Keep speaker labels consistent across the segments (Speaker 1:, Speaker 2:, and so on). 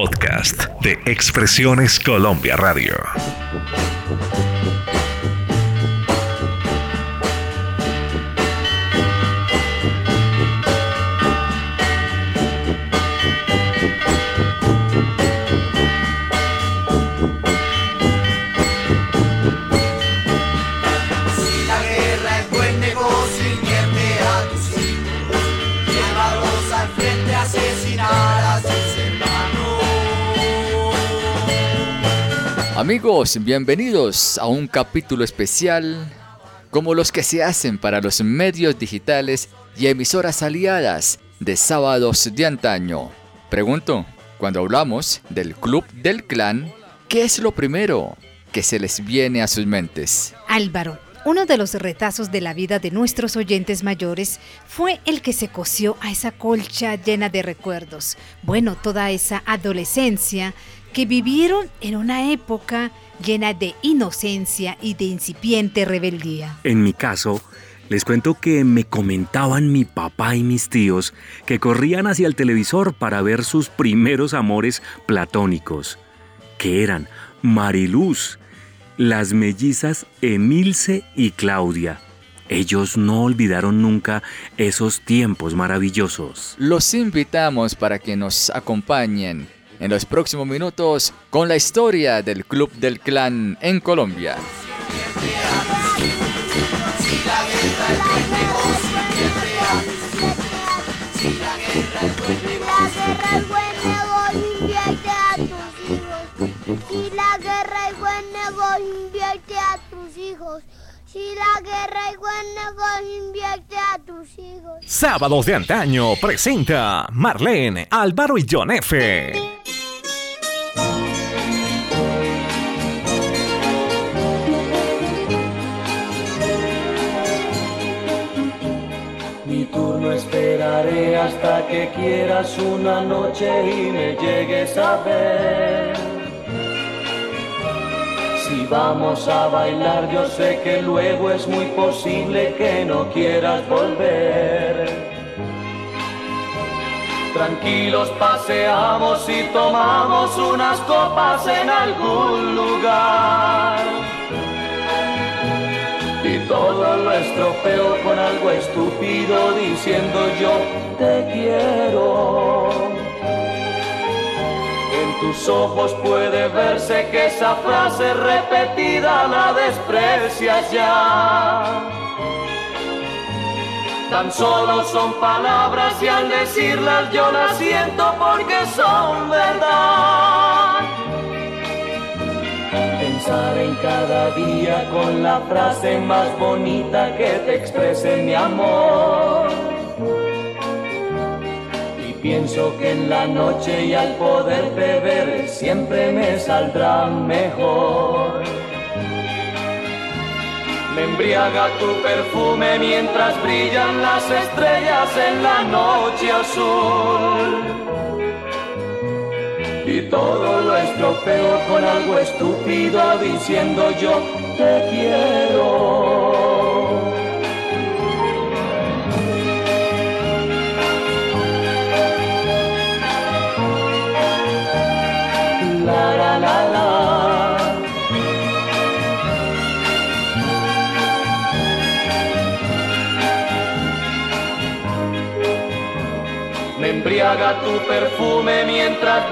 Speaker 1: podcast de Expresiones Colombia Radio.
Speaker 2: Amigos, bienvenidos a un capítulo especial como los que se hacen para los medios digitales y emisoras aliadas de sábados de antaño. Pregunto, cuando hablamos del Club del Clan, ¿qué es lo primero que se les viene a sus mentes?
Speaker 3: Álvaro, uno de los retazos de la vida de nuestros oyentes mayores fue el que se cosió a esa colcha llena de recuerdos. Bueno, toda esa adolescencia que vivieron en una época llena de inocencia y de incipiente rebeldía.
Speaker 4: En mi caso, les cuento que me comentaban mi papá y mis tíos que corrían hacia el televisor para ver sus primeros amores platónicos, que eran Mariluz, las mellizas Emilce y Claudia. Ellos no olvidaron nunca esos tiempos maravillosos.
Speaker 2: Los invitamos para que nos acompañen en los próximos minutos con la historia del Club del Clan en Colombia.
Speaker 5: Si la guerra es buen negocio, invierte a tus hijos. Si la guerra es buen negocio, invierte a tus hijos.
Speaker 1: Sábados de antaño presenta Marlene, Álvaro y John F.
Speaker 6: hasta que quieras una noche y me llegues a ver. Si vamos a bailar, yo sé que luego es muy posible que no quieras volver. Tranquilos paseamos y tomamos unas copas en algún lugar todo lo estropeo con algo estúpido diciendo yo te quiero. En tus ojos puede verse que esa frase repetida la desprecias ya. Tan solo son palabras y al decirlas yo las siento porque son verdad en cada día con la frase más bonita que te exprese mi amor. Y pienso que en la noche y al poder beber siempre me saldrá mejor. Me embriaga tu perfume mientras brillan las estrellas en la noche azul y todo lo estropeo con algo estúpido diciendo yo te quiero.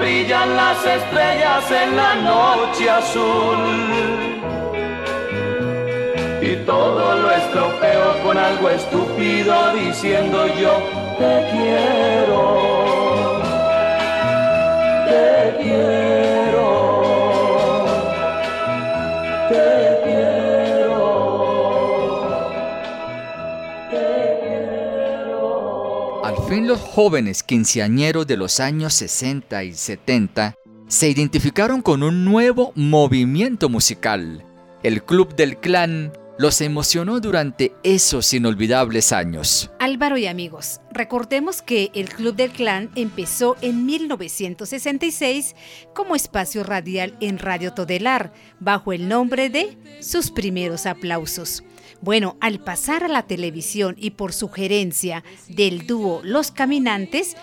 Speaker 6: Brillan las estrellas en la noche azul. Y todo lo estropeo con algo estúpido diciendo yo te quiero. Te quiero.
Speaker 2: Fin los jóvenes quinceañeros de los años 60 y 70 se identificaron con un nuevo movimiento musical. El Club del Clan los emocionó durante esos inolvidables años.
Speaker 3: Álvaro y amigos, recordemos que el Club del Clan empezó en 1966 como espacio radial en Radio Todelar, bajo el nombre de Sus primeros aplausos. Bueno, al pasar a la televisión y por sugerencia del dúo Los Caminantes,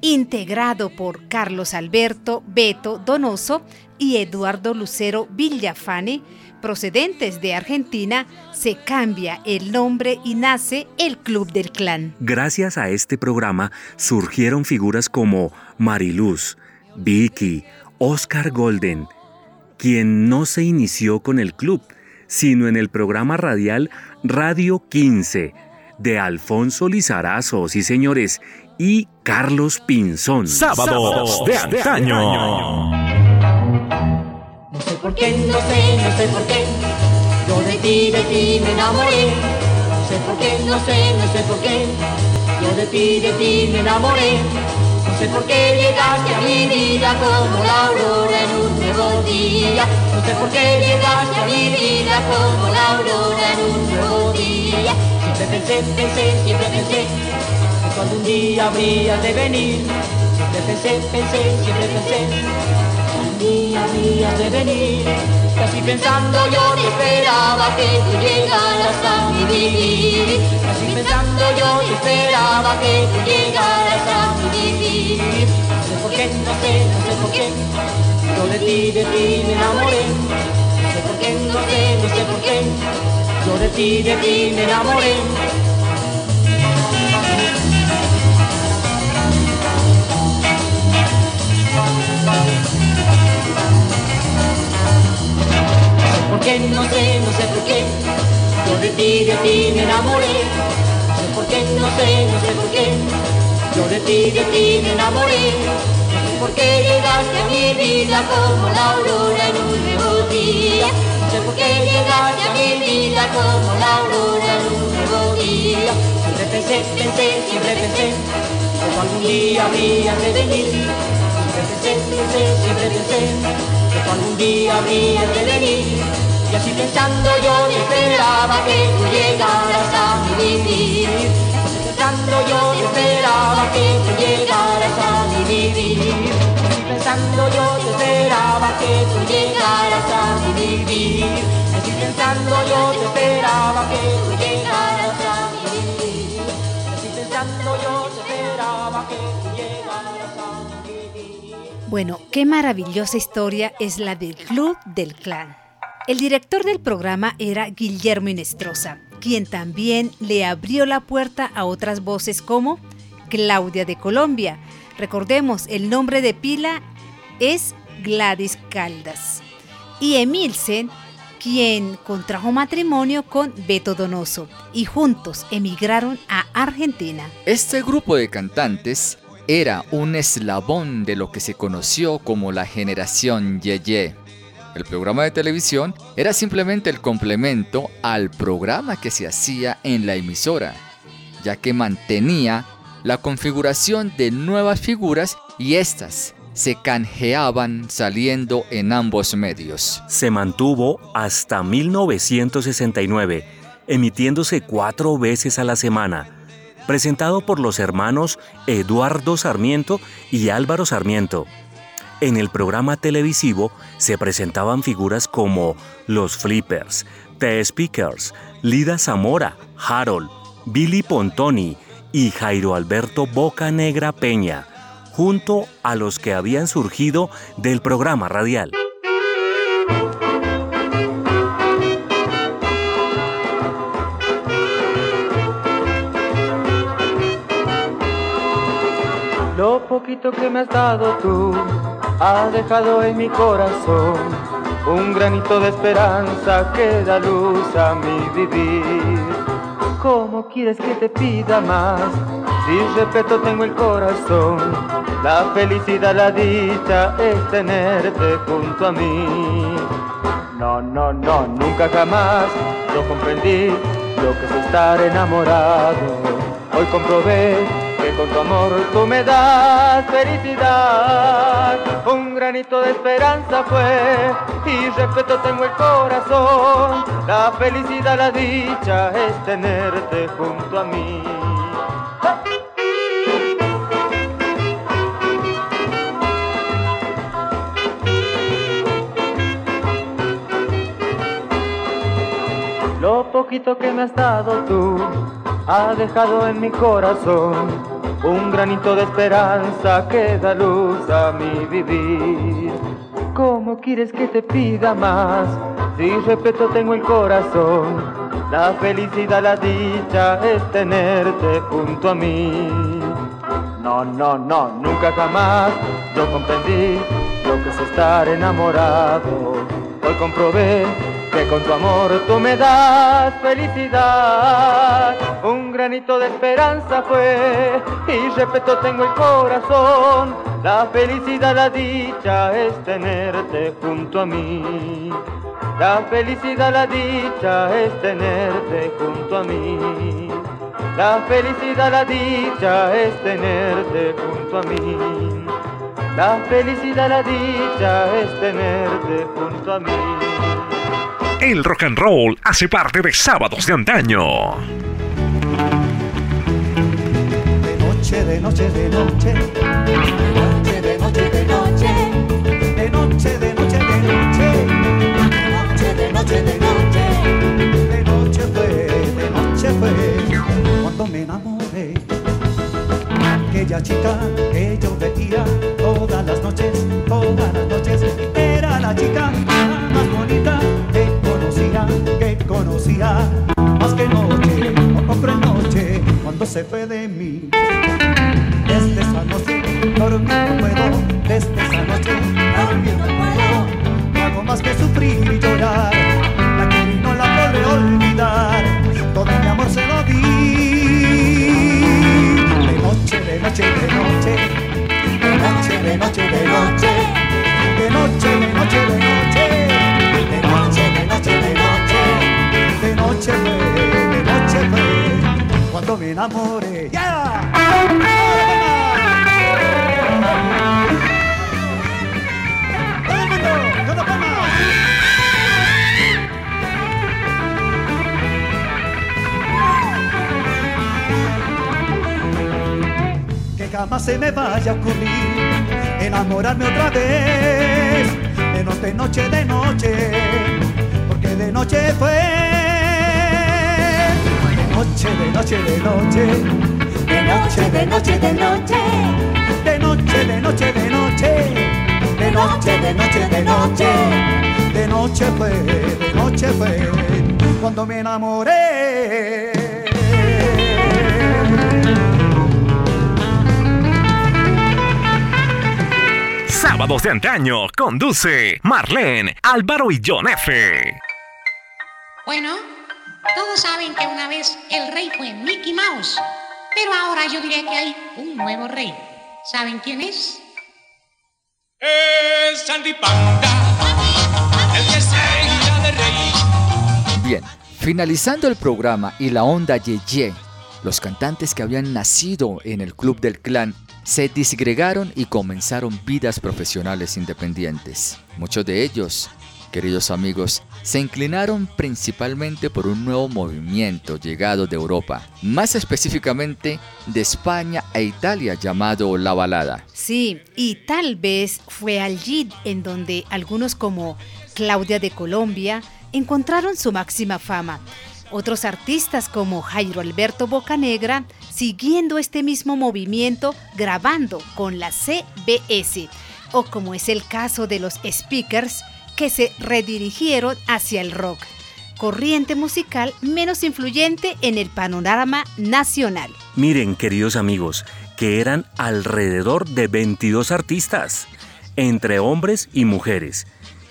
Speaker 3: integrado por Carlos Alberto Beto Donoso y Eduardo Lucero Villafane, procedentes de Argentina, se cambia el nombre y nace el Club del Clan.
Speaker 4: Gracias a este programa surgieron figuras como Mariluz, Vicky, Oscar Golden, quien no se inició con el club, sino en el programa radial Radio 15 de Alfonso Lizarazo, sí señores, y Carlos Pinzón.
Speaker 1: Sábados de antaño.
Speaker 7: No sé por qué, no sé, no sé por qué. Yo de ti, de ti me enamoré. No sé por qué, no sé, no sé por qué. Yo de ti, de ti me enamoré. No sé por qué llegaste a mi vida como la aurora en un No sé por qué llegaste a mi vida como la aurora en un nuevo día. Siempre pensé, pensé, siempre pensé que cuando un día habrías de venir. Siempre pensé, pensé, siempre pensé que un día habrías de venir. Casi pensando yo te esperaba que tú llegaras a mi vivir. Casi pensando yo te esperaba que tú llegaras a mi vivir. No sé por qué, no sé, no sé por qué. Yo de ti, de ti me enamoré. No sé por qué, no sé, no sé por qué. Yo de ti, de ti me enamoré. por qué, no sé, no sé por qué. Yo de ti, de ti me enamoré. No sé por qué, no sé, no sé por qué. Yo de ti, de ti me enamoré. No sé por qué llegaste a mi vida como la aurora en un nuevo día. Sé por qué llegaste a mi vida como la aurora en un nuevo día. Siempre pensé, pensé, siempre pensé que algún día habrías de venir. Siempre pensé, pensé, siempre pensé que algún día habrías de venir. Y así pensando yo te esperaba que tú llegaras a mi vivir. Pensando yo te esperaba yo esperaba que tú a vivir. Así pensando yo esperaba que tú a.
Speaker 3: Bueno, qué maravillosa historia es la del Club del Clan. El director del programa era Guillermo Inestrosa, quien también le abrió la puerta a otras voces como Claudia de Colombia. Recordemos, el nombre de pila es Gladys Caldas. Y Emilsen, quien contrajo matrimonio con Beto Donoso y juntos emigraron a Argentina.
Speaker 2: Este grupo de cantantes era un eslabón de lo que se conoció como la generación Yeye. El programa de televisión era simplemente el complemento al programa que se hacía en la emisora, ya que mantenía la configuración de nuevas figuras y éstas se canjeaban saliendo en ambos medios.
Speaker 4: Se mantuvo hasta 1969, emitiéndose cuatro veces a la semana, presentado por los hermanos Eduardo Sarmiento y Álvaro Sarmiento. En el programa televisivo se presentaban figuras como Los Flippers, The Speakers, Lida Zamora, Harold, Billy Pontoni y Jairo Alberto Boca Negra Peña, junto a los que habían surgido del programa radial.
Speaker 8: Lo poquito que me has dado tú ha dejado en mi corazón un granito de esperanza que da luz a mi vivir. ¿Cómo quieres que te pida más? Si respeto tengo el corazón, la felicidad, la dicha es tenerte junto a mí. No, no, no, nunca jamás yo comprendí lo que es estar enamorado. Hoy comprobé que con tu amor tú me das felicidad. Un granito de esperanza fue y respeto tengo el corazón. La felicidad, la dicha es tenerte junto a mí. Lo poquito que me has dado tú ha dejado en mi corazón un granito de esperanza que da luz a mi vivir. ¿Cómo quieres que te pida más? Si respeto tengo el corazón, la felicidad, la dicha es tenerte junto a mí. No, no, no, nunca jamás yo comprendí lo que es estar enamorado. Hoy comprobé que con tu amor tú me das felicidad. Un granito de esperanza fue y respeto tengo el corazón. La felicidad, la dicha es tenerte junto a mí. La felicidad, la dicha es tenerte junto a mí. La felicidad, la dicha es tenerte junto a mí. La felicidad, la dicha es tenerte junto a mí.
Speaker 1: El rock and roll hace parte de sábados de antaño.
Speaker 9: De noche, de noche, de noche. De noche, de noche, de noche. De noche, de noche, de noche. De noche, de noche, de noche. De noche fue, de noche fue cuando me enamoré. Aquella chica que yo veía todas las noches, todas las noches. Era la chica conocía. Más que noche, otra noche, cuando se fue de mí. Desde esa noche, dormir no puedo. Desde esa noche, dormir no puedo. No hago más que sufrir y llorar. La y no la podré olvidar. Todo mi amor se lo di. De noche, de noche, de noche. De noche, de noche, de noche. De noche, de noche, de noche. De noche fue, de noche fue. Cuando me enamoré. ¡Ya! ¡Todo el mundo! ¡Con las palmas! que jamás se me vaya a ocurrir enamorarme otra vez, de noche, noche, de noche, porque de noche fue, noche, de noche, de noche. De noche, de noche, de noche. De noche, de noche, de noche. De noche, de noche, de noche. De noche fue, de noche fue, cuando me enamoré.
Speaker 1: Sábados de antaño conduce Marlene, Álvaro y John F.
Speaker 10: Bueno todos saben que una vez el rey fue Mickey Mouse, pero ahora yo diré que hay un nuevo rey. ¿Saben quién es?
Speaker 11: Es Sandy Panda, el que se irá de rey.
Speaker 2: Bien, finalizando el programa y la onda Yeye, los cantantes que habían nacido en el Club del Clan se disgregaron y comenzaron vidas profesionales independientes. Muchos de ellos, queridos amigos, se inclinaron principalmente por un nuevo movimiento llegado de Europa, más específicamente de España e Italia llamado la balada.
Speaker 3: Sí, y tal vez fue allí en donde algunos como Claudia de Colombia encontraron su máxima fama. Otros artistas como Jairo Alberto Bocanegra siguiendo este mismo movimiento grabando con la CBS o como es el caso de los speakers que se redirigieron hacia el rock, corriente musical menos influyente en el panorama nacional.
Speaker 4: Miren, queridos amigos, que eran alrededor de 22 artistas, entre hombres y mujeres,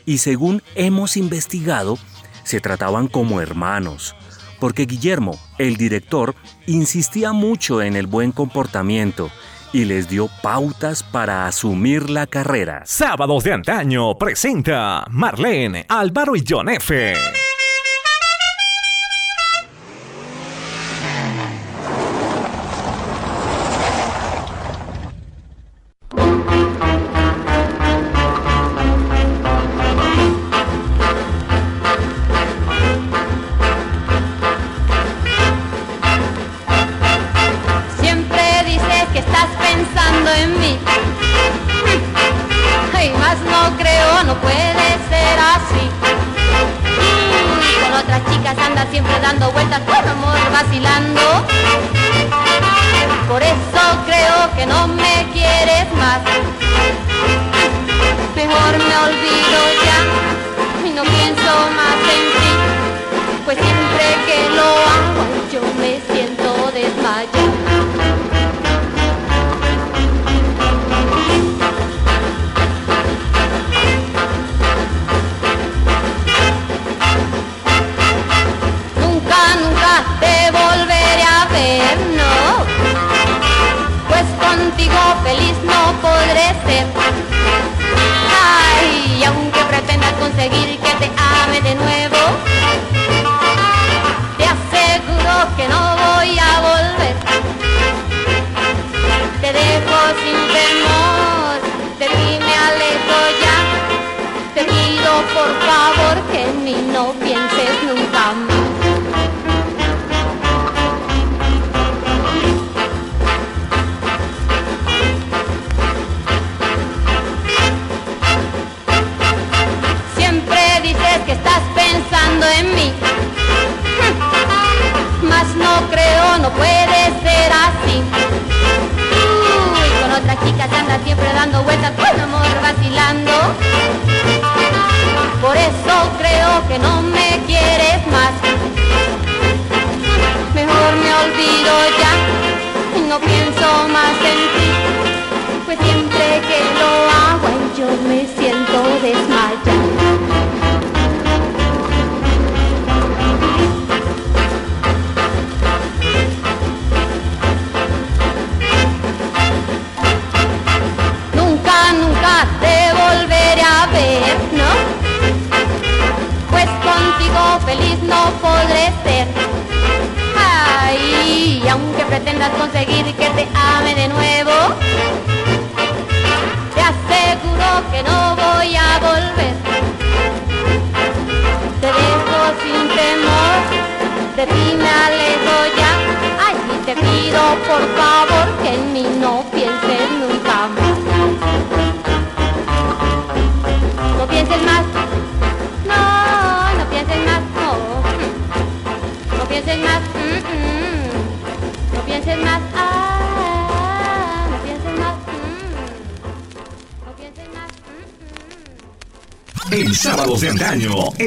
Speaker 4: y según hemos investigado, se trataban como hermanos, porque Guillermo, el director, insistía mucho en el buen comportamiento y les dio pautas para asumir la carrera.
Speaker 1: Sábados de antaño presenta Marlene, Álvaro y John F.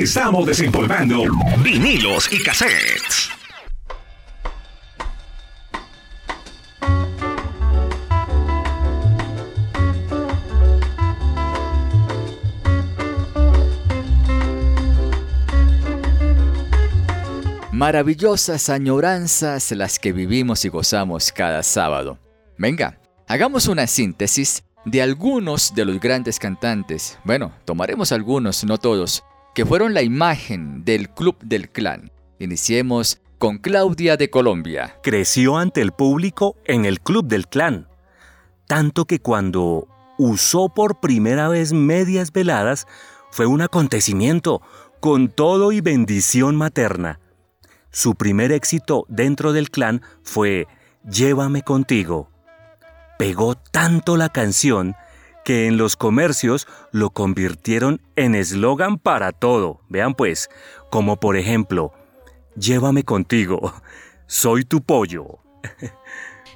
Speaker 1: estamos desempolvando vinilos y cassettes.
Speaker 2: Maravillosas añoranzas las que vivimos y gozamos cada sábado. Venga, hagamos una síntesis de algunos de los grandes cantantes, bueno, tomaremos algunos, no todos, que fueron la imagen del Club del Clan. Iniciemos con Claudia de Colombia.
Speaker 4: Creció ante el público en el Club del Clan, tanto que cuando usó por primera vez medias veladas fue un acontecimiento con todo y bendición materna. Su primer éxito dentro del clan fue Llévame contigo. Pegó tanto la canción que en los comercios lo convirtieron en eslogan para todo. Vean pues, como por ejemplo, Llévame contigo, soy tu pollo.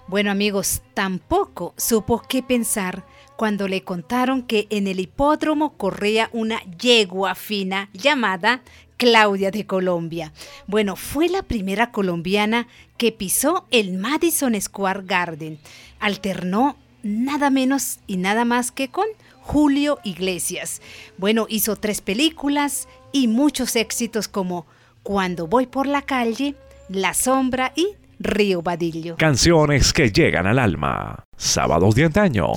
Speaker 3: Bueno amigos, tampoco supo qué pensar cuando le contaron que en el hipódromo corría una yegua fina llamada Claudia de Colombia. Bueno, fue la primera colombiana que pisó el Madison Square Garden. Alternó nada menos y nada más que con Julio Iglesias. Bueno, hizo tres películas y muchos éxitos como Cuando voy por la calle, La sombra y Río Badillo.
Speaker 1: Canciones que llegan al alma. Sábados de antaño.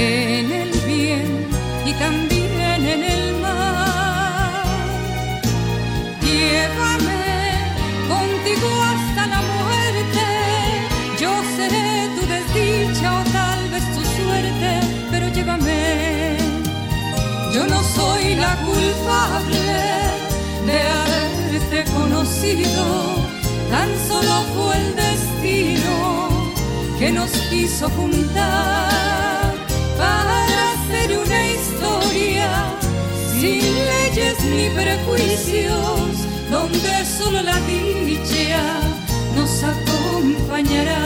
Speaker 12: en el bien y también en el mal. Llévame contigo hasta la muerte, yo seré tu desdicha o tal vez tu suerte, pero llévame. Yo no soy la culpable de haberte conocido, tan solo fue el destino
Speaker 1: que nos quiso juntar para hacer una historia sin leyes ni prejuicios, donde solo la dicha nos acompañará.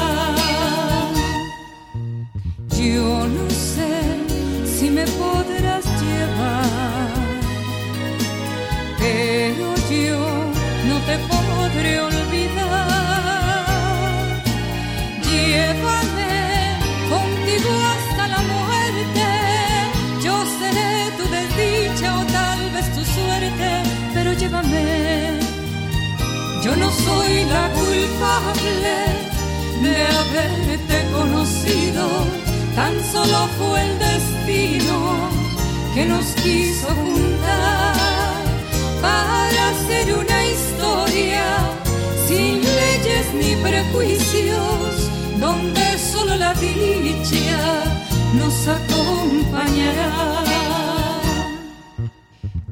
Speaker 1: Yo no sé si me podrás llevar, pero yo no te podré olvidar. llévame. Yo no soy la culpable de haberte conocido, tan solo fue el destino que nos quiso juntar para hacer una historia sin leyes ni prejuicios, donde solo la dicha nos acompañará.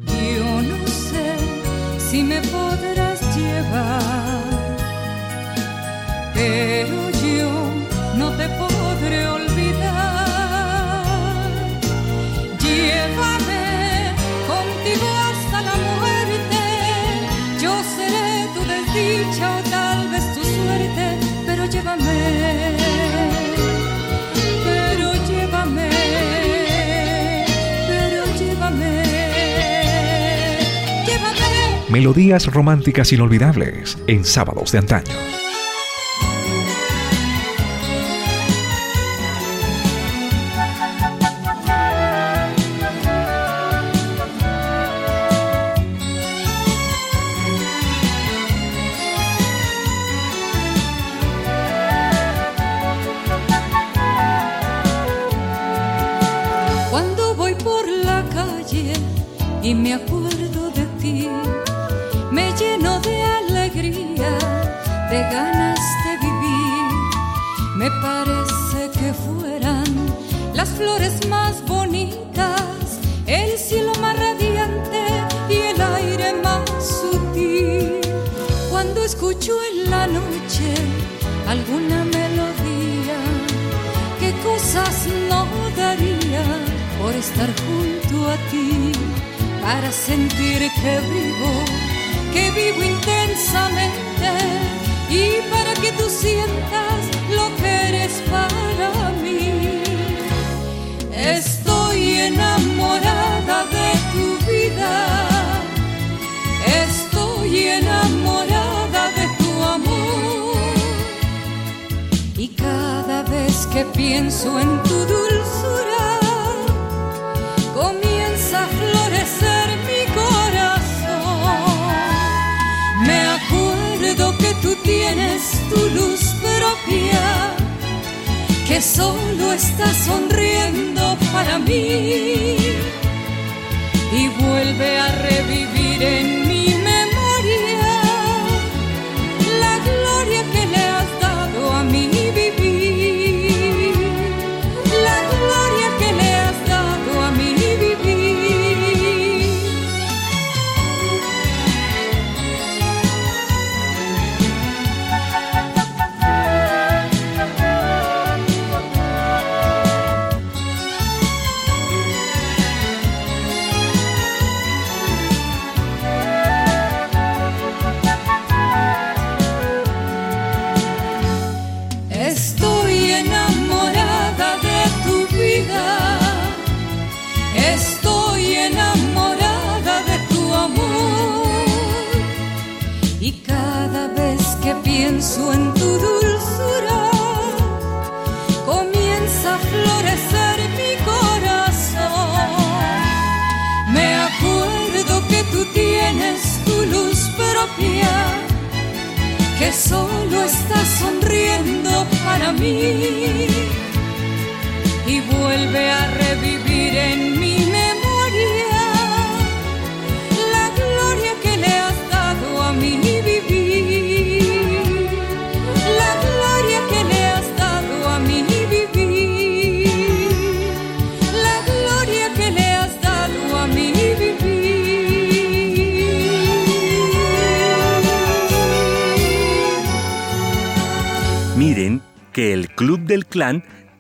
Speaker 1: Yo no si me podrás llevar. Pero
Speaker 12: Melodías románticas inolvidables en sábados de antaño.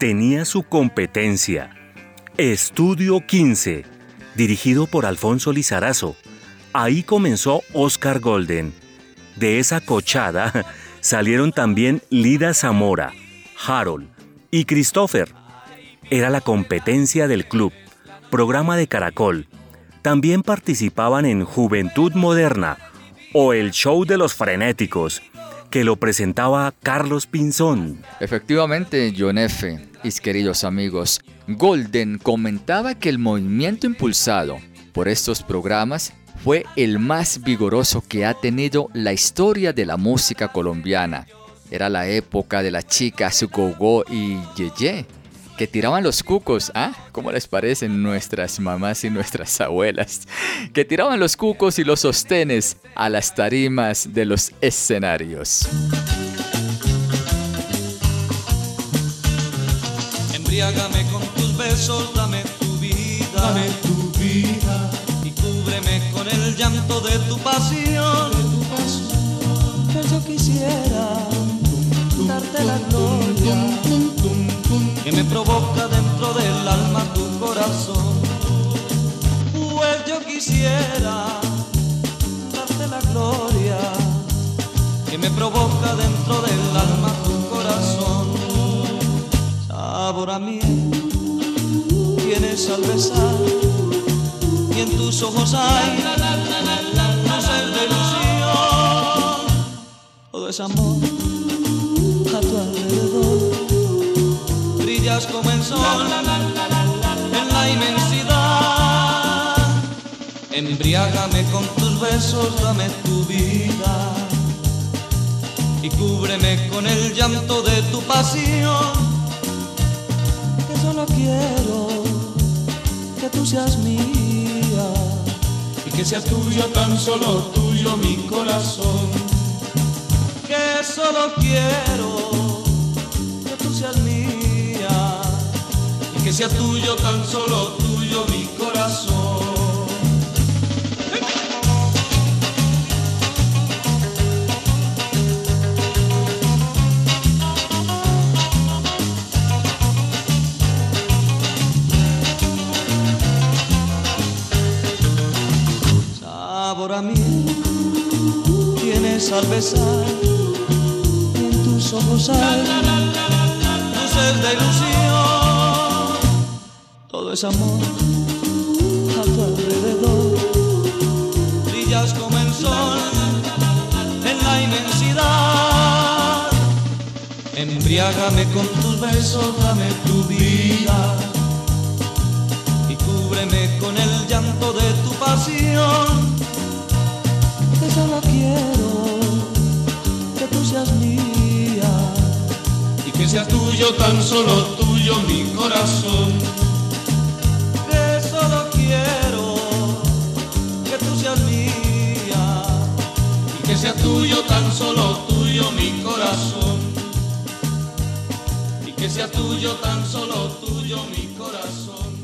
Speaker 4: Tenía su competencia. Estudio 15, dirigido por Alfonso Lizarazo. Ahí comenzó Oscar Golden. De esa cochada salieron también Lida Zamora, Harold y Christopher. Era la competencia del club, programa de Caracol. También participaban en Juventud Moderna o el Show de los Frenéticos, que lo presentaba Carlos Pinzón.
Speaker 2: Efectivamente, John F., mis queridos amigos, Golden comentaba que el movimiento impulsado por estos programas fue el más vigoroso que ha tenido la historia de la música colombiana. Era la época de las chicas Gogo y Yeye, que tiraban los cucos, ¿ah? ¿Cómo les parecen nuestras mamás y nuestras abuelas? Que tiraban los cucos y los sostenes a las tarimas de los escenarios.
Speaker 13: Embriágame con tus besos, dame tu vida, dame tu vida y cúbreme con el llanto de tu pasión. Que yo quisiera darte la gloria que me provoca dentro del alma tu corazón. Pues yo quisiera darte la gloria que me provoca dentro del alma tu corazón. Sabor a miel tienes al besar y en tus ojos hay luces de ilusión. Todo es amor como el sol en la inmensidad. Embriágame con tus besos, dame tu vida y cúbreme con el llanto de tu pasión. Que solo quiero que tú seas mía y que sea tuyo, tan solo tuyo mi corazón. Que solo quiero tuyo, tan solo tuyo mi corazón. Sabor a mí tienes al besar en tus ojos hay luces de ilusión es amor a tu alrededor. Brillas como el sol en la inmensidad. Embriágame con tus besos, dame tu vida y cúbreme con el llanto de tu pasión. Que solo quiero que tú seas mía y que sea tuyo, tan solo tuyo mi corazón sea tuyo, tan solo tuyo mi corazón. Y que sea tuyo, tan solo tuyo mi corazón.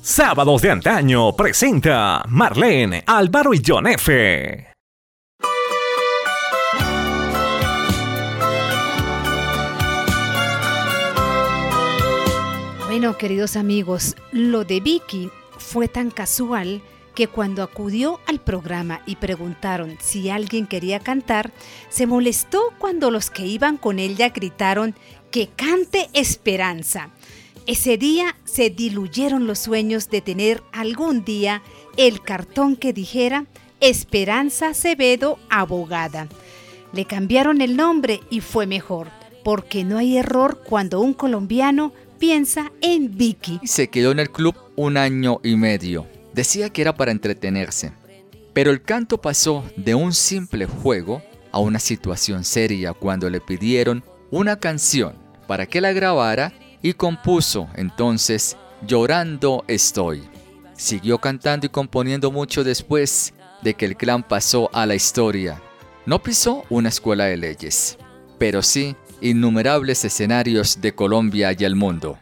Speaker 1: Sábados de antaño presenta Marlene, Álvaro y John F.
Speaker 3: Bueno, queridos amigos, lo de Vicky fue tan casual que cuando acudió al programa y preguntaron si alguien quería cantar, se molestó cuando los que iban con ella gritaron que cante Esperanza. Ese día se diluyeron los sueños de tener algún día el cartón que dijera Esperanza Acevedo Abogada. Le cambiaron el nombre y fue mejor, porque no hay error cuando un colombiano piensa en Vicky.
Speaker 2: Se quedó en el club un año y medio. Decía que era para entretenerse. Pero el canto pasó de un simple juego a una situación seria cuando le pidieron una canción para que la grabara y compuso entonces Llorando estoy. Siguió cantando y componiendo mucho después de que el clan pasó a la historia. No pisó una escuela de leyes, pero sí innumerables escenarios de Colombia y el mundo.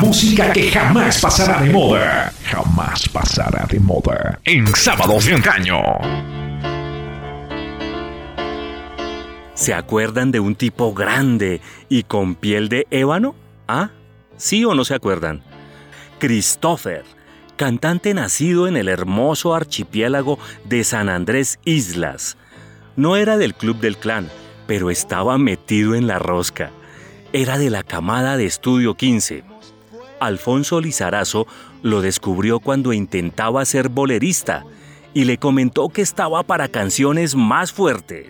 Speaker 1: Música que jamás pasará de moda. Jamás pasará de moda. En sábados de antaño.
Speaker 14: ¿Se acuerdan de un tipo grande y con piel de ébano? ¿Ah? ¿Sí o no se acuerdan? Christopher, cantante nacido en el hermoso archipiélago de San Andrés Islas. No era del Club del Clan, pero estaba metido en la rosca. Era de la camada de Estudio 15. Alfonso Lizarazo lo descubrió cuando intentaba ser bolerista y le comentó que estaba para canciones más fuertes.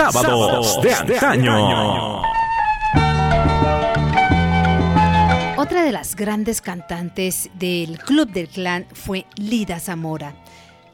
Speaker 1: Sábados de antaño.
Speaker 3: Otra de las grandes cantantes del Club del Clan fue Lida Zamora,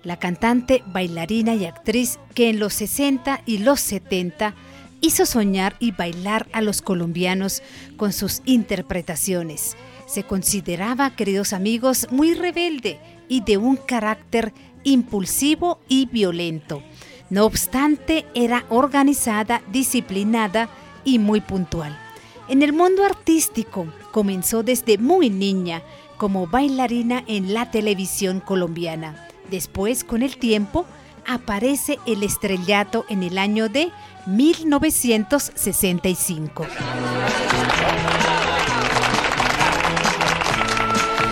Speaker 3: la cantante, bailarina y actriz que en los 60 y los 70 hizo soñar y bailar a los colombianos con sus interpretaciones. Se consideraba, queridos amigos, muy rebelde y de un carácter impulsivo y violento. No obstante, era organizada, disciplinada y muy puntual. En el mundo artístico comenzó desde muy niña como bailarina en la televisión colombiana. Después, con el tiempo, aparece el estrellato en el año de 1965.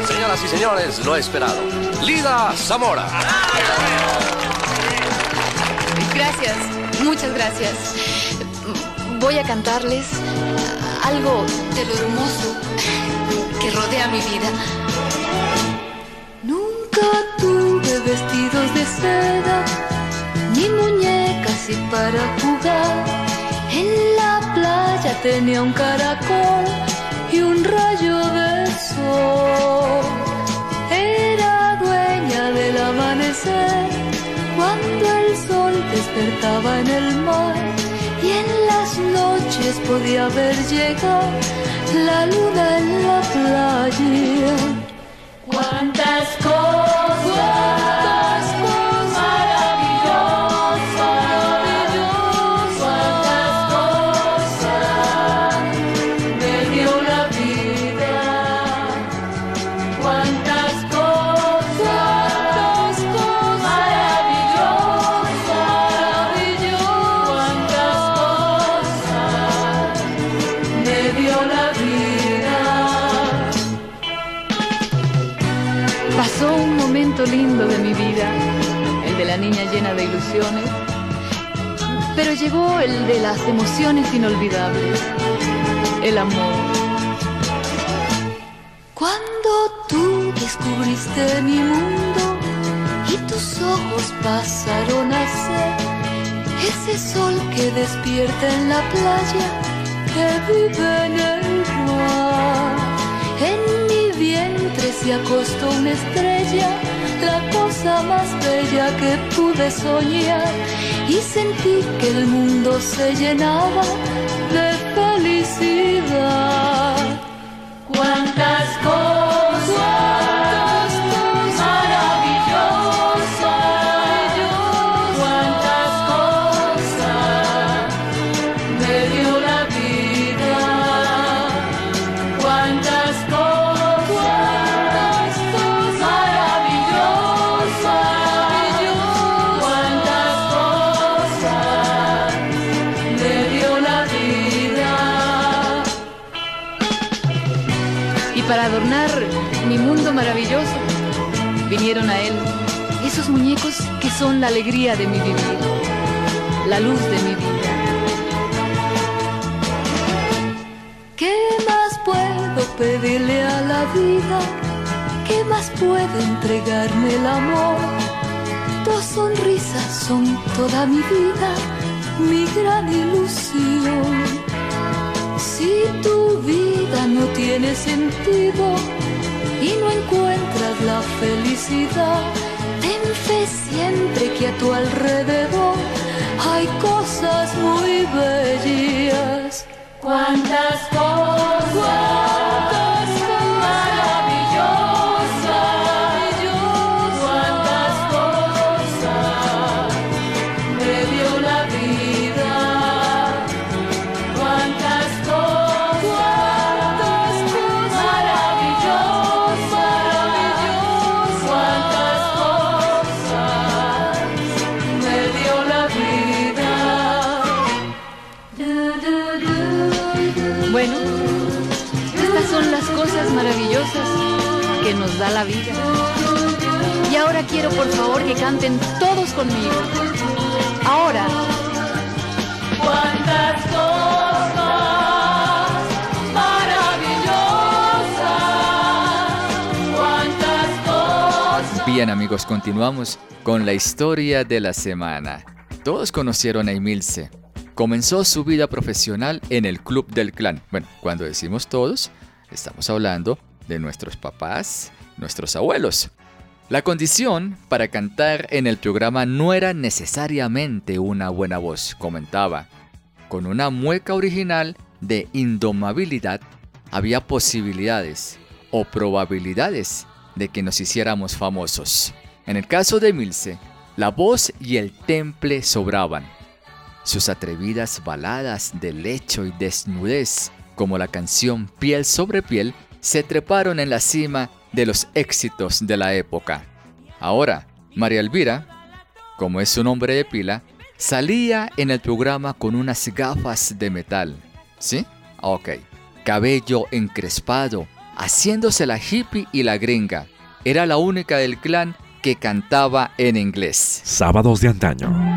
Speaker 15: Señoras y señores, lo esperado. Lida Zamora.
Speaker 16: Gracias, muchas gracias. Voy a cantarles algo de lo hermoso que rodea mi vida. Nunca
Speaker 17: vestidos de seda, ni muñecas y para jugar. En la playa tenía un caracol y un rayo de sol. Era dueña del amanecer despertaba en el mar y en las noches podía ver llegar la luna en la playa.
Speaker 7: Cuántas cosas,
Speaker 16: llena de ilusiones, pero llegó el de las emociones inolvidables, el amor.
Speaker 17: Cuando tú descubriste mi mundo y tus ojos pasaron a ser ese sol que despierta en la playa, que vive en el mar. En mi vientre se acostó una estrella, la cosa más bella que pude soñar y sentí que el mundo se llenaba de felicidad.
Speaker 7: Cuántas cosas
Speaker 16: son la alegría de mi vivir, la luz de mi vida.
Speaker 17: ¿Qué más puedo pedirle a la vida? ¿Qué más puede entregarme el amor? Dos sonrisas son toda mi vida, mi gran ilusión. Si tu vida no tiene sentido y no encuentras la felicidad, ten fe siempre que a tu alrededor hay cosas muy bellas.
Speaker 7: Cuántas cosas
Speaker 16: que nos da la vida. Y ahora quiero por favor que canten todos conmigo. Ahora.
Speaker 7: Cuántas cosas maravillosas, cuántas cosas.
Speaker 2: Bien amigos, continuamos con la historia de la semana. Todos conocieron a Emilce. Comenzó su vida profesional en el Club del Clan. Bueno, cuando decimos todos, estamos hablando de nuestros papás, nuestros abuelos. La condición para cantar en el programa no era necesariamente una buena voz, comentaba. Con una mueca original de indomabilidad, había posibilidades o probabilidades de que nos hiciéramos famosos. En el caso de Milce, la voz y el temple sobraban. Sus atrevidas baladas de lecho y desnudez, como la canción Piel sobre piel, se treparon en la cima de los éxitos de la época. Ahora, María Elvira, como es su nombre de pila, salía en el programa con unas gafas de metal. ¿Sí? Ok. Cabello encrespado, haciéndose la hippie y la gringa. Era la única del clan que cantaba en inglés.
Speaker 1: Sábados de antaño.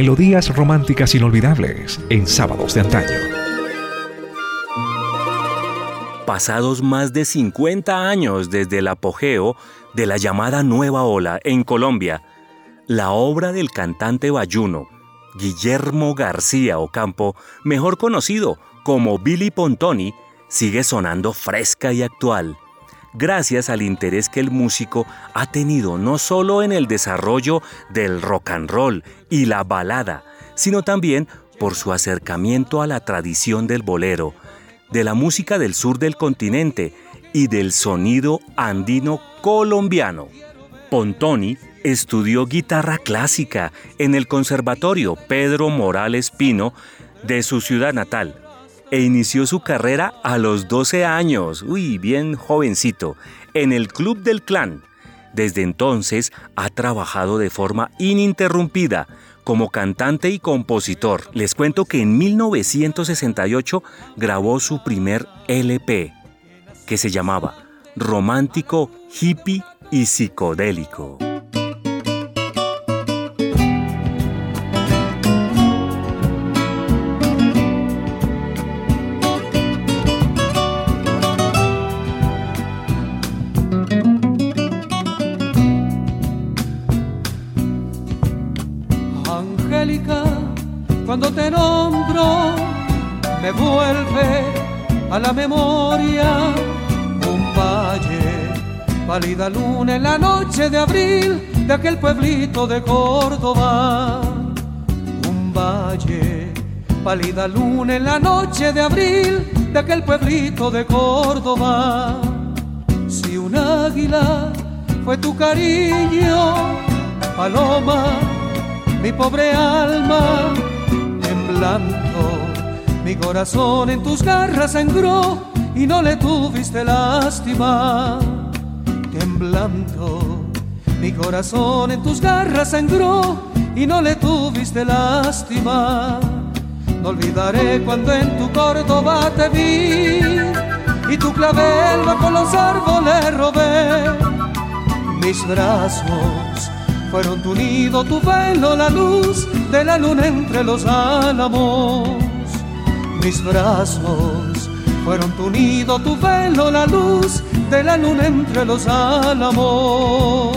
Speaker 1: Melodías románticas inolvidables en sábados de antaño.
Speaker 4: Pasados más de 50 años desde el apogeo de la llamada Nueva Ola en Colombia, la obra del cantante bayuno Guillermo García Ocampo, mejor conocido como Billy Pontoni, sigue sonando fresca y actual, gracias al interés que el músico ha tenido no solo en el desarrollo del rock and roll y la balada, sino también por su acercamiento a la tradición del bolero, de la música del sur del continente y del sonido andino colombiano. Pontoni estudió guitarra clásica en el Conservatorio Pedro Morales Pino de su ciudad natal e inició su carrera a los 12 años, uy, bien jovencito, en el Club del Clan. Desde entonces ha trabajado de forma ininterrumpida como cantante y compositor. Les cuento que en 1968 grabó su primer LP, que se llamaba Romántico, Hippie y Psicodélico.
Speaker 18: La memoria un valle, pálida luna en la noche de abril de aquel pueblito de Córdoba. Un valle, pálida luna en la noche de abril de aquel pueblito de Córdoba. Si un águila fue tu cariño, paloma, mi pobre alma, temblando, mi corazón en tus garras sangró y no le tuviste lástima, temblando, mi corazón en tus garras sangró y no le tuviste lástima. No olvidaré cuando en tu Córdoba te vi y tu clavel bajo los árboles robé. Mis brazos fueron tu nido, tu velo, la luz de la luna entre los álamos. Mis brazos fueron tu nido, tu velo, la luz de la luna entre los álamos.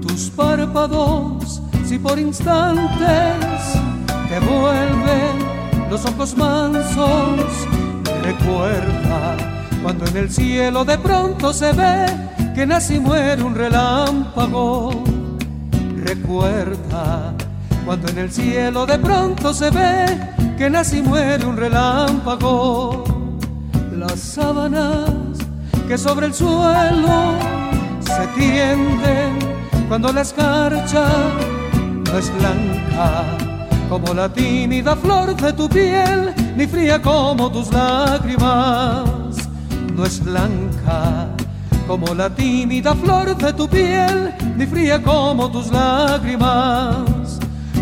Speaker 18: Tus párpados, si por instantes te vuelven los ojos mansos, recuerda cuando en el cielo de pronto se ve que nace y muere un relámpago. Recuerda cuando en el cielo de pronto se ve que nace y muere un relámpago. Las sábanas que sobre el suelo se tienden cuando la escarcha no es blanca como la tímida flor de tu piel, ni fría como tus lágrimas. No es blanca como la tímida flor de tu piel, ni fría como tus lágrimas.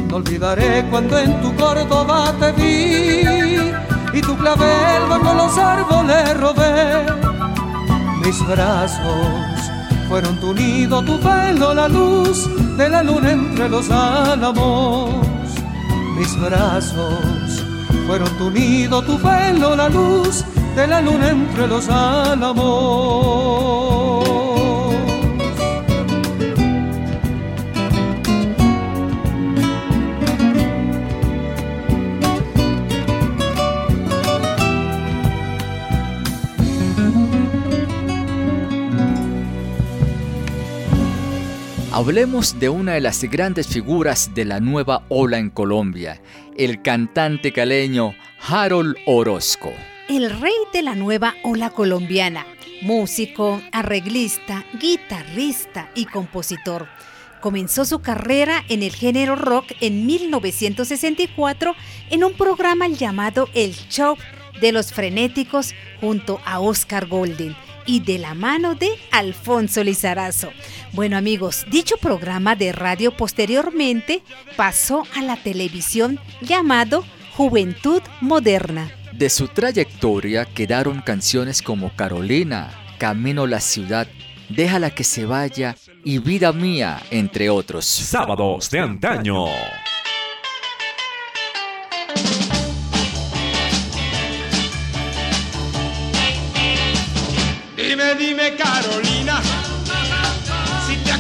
Speaker 18: No olvidaré cuando en tu Córdoba te vi y tu clavel bajo los árboles robé. Mis brazos fueron tu nido, tu pelo, la luz de la luna entre los álamos. Mis brazos fueron tu nido, tu pelo, la luz de la luna entre los álamos.
Speaker 2: Hablemos de una de las grandes figuras de la nueva ola en Colombia, el cantante caleño Harold Orozco.
Speaker 3: El rey de la nueva ola colombiana, músico, arreglista, guitarrista y compositor. Comenzó su carrera en el género rock en 1964 en un programa llamado El Show de los Frenéticos junto a Oscar Golden y de la mano de Alfonso Lizarazo. Bueno amigos, dicho programa de radio posteriormente pasó a la televisión llamado Juventud Moderna.
Speaker 2: De su trayectoria quedaron canciones como Carolina, Camino a la ciudad, Déjala que se vaya y Vida mía, entre otros.
Speaker 1: Sábados de antaño.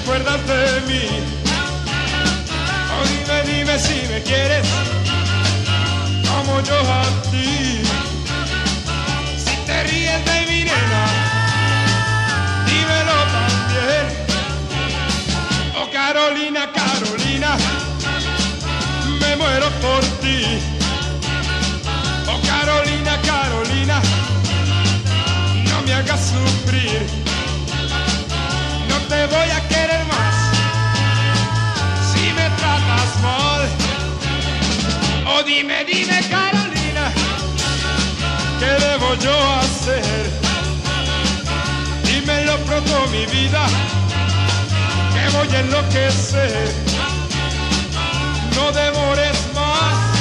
Speaker 11: Acuerdas de mí. O dime, dime si me quieres, como yo a ti. Si te ríes de mi nena, dímelo también. Oh Carolina, Carolina, me muero por ti. Oh Carolina, Carolina no me hagas sufrir. Voy a querer más si me tratas mal. O dime, dime, Carolina, ¿qué debo yo hacer? Dímelo pronto, mi vida, que voy a enloquecer. No demores más,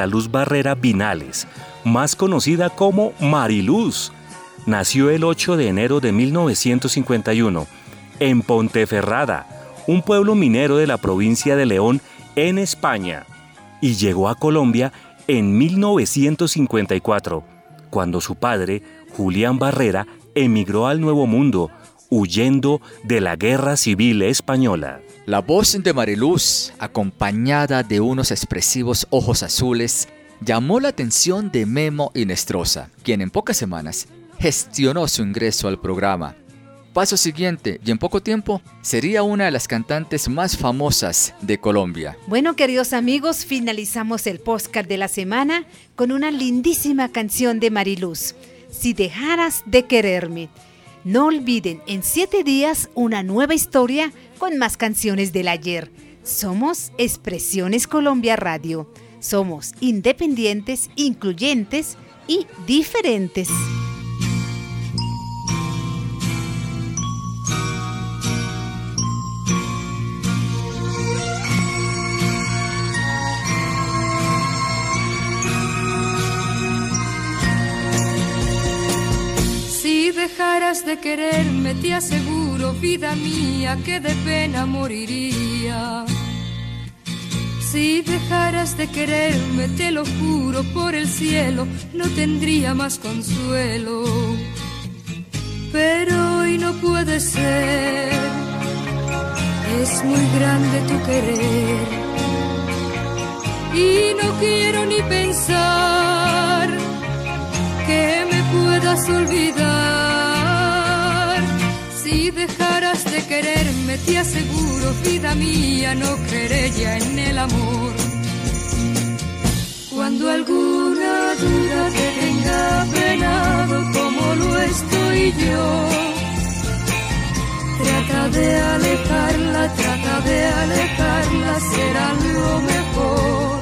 Speaker 4: la Luz Barrera Vinales, más conocida como Mariluz, nació el 8 de enero de 1951 en Ponteferrada, un pueblo minero de la provincia de León, en España, y llegó a Colombia en 1954, cuando su padre, Julián Barrera, emigró al Nuevo Mundo, huyendo de la Guerra Civil Española.
Speaker 2: La voz de Mariluz, acompañada de unos expresivos ojos azules, llamó la atención de Memo Inestrosa, quien en pocas semanas gestionó su ingreso al programa. Paso siguiente, y en poco tiempo, sería una de las cantantes más famosas de Colombia.
Speaker 3: Bueno, queridos amigos, finalizamos el podcast de la semana con una lindísima canción de Mariluz, Si dejaras de quererme. No olviden, en siete días, una nueva historia con más canciones del ayer. Somos Expresiones Colombia Radio. Somos independientes, incluyentes y diferentes.
Speaker 12: Si dejaras de quererme, te aseguro, vida mía, que de pena moriría. Si dejaras de quererme, te lo juro por el cielo, no tendría más consuelo. Pero hoy no puede ser, es muy grande tu querer. Y no quiero ni pensar que me puedas olvidar. Si dejaras de quererme, te aseguro, vida mía, no ya en el amor. Cuando alguna duda te tenga penado como lo estoy yo, trata de alejarla, trata de alejarla, será lo mejor.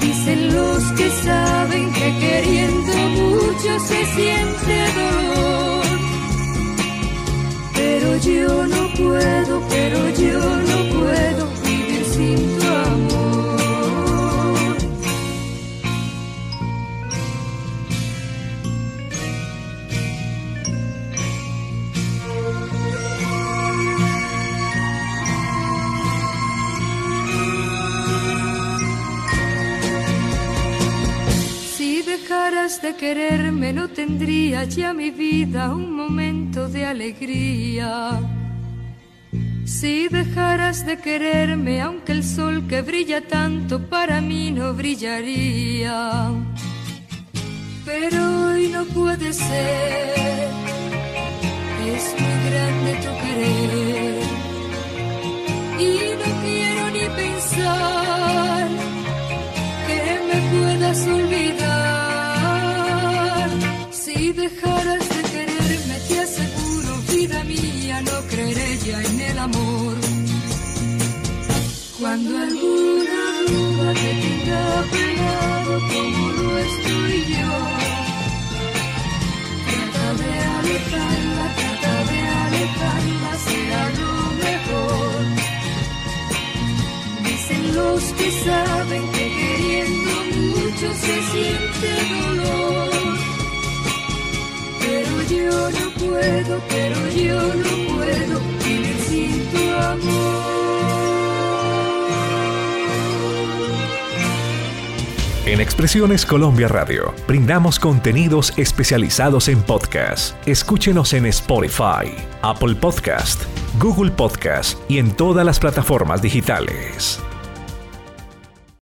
Speaker 12: Dicen los que saben que queriendo mucho se siente dolor. Pero yo no puedo, pero yo no puedo vivir sin tu amor. Si dejaras de no tendría ya mi vida un momento de alegría. Si dejaras de quererme, aunque el sol que brilla tanto para mí no brillaría. Pero hoy no puede ser, es muy grande tu querer. Y no quiero ni pensar que me puedas olvidar. Si dejaras de quererme, te aseguro, vida mía, no creeré ya en el amor. Cuando alguna duda te tenga pegado como lo estoy yo, trata de alejarla, trata de alejarla, será lo mejor. Dicen los que saben que queriendo mucho se siente dolor. Yo no puedo, pero yo no puedo vivir sin amor.
Speaker 1: En Expresiones Colombia Radio brindamos contenidos especializados en podcast. Escúchenos en Spotify, Apple Podcast, Google Podcast y en todas las plataformas digitales.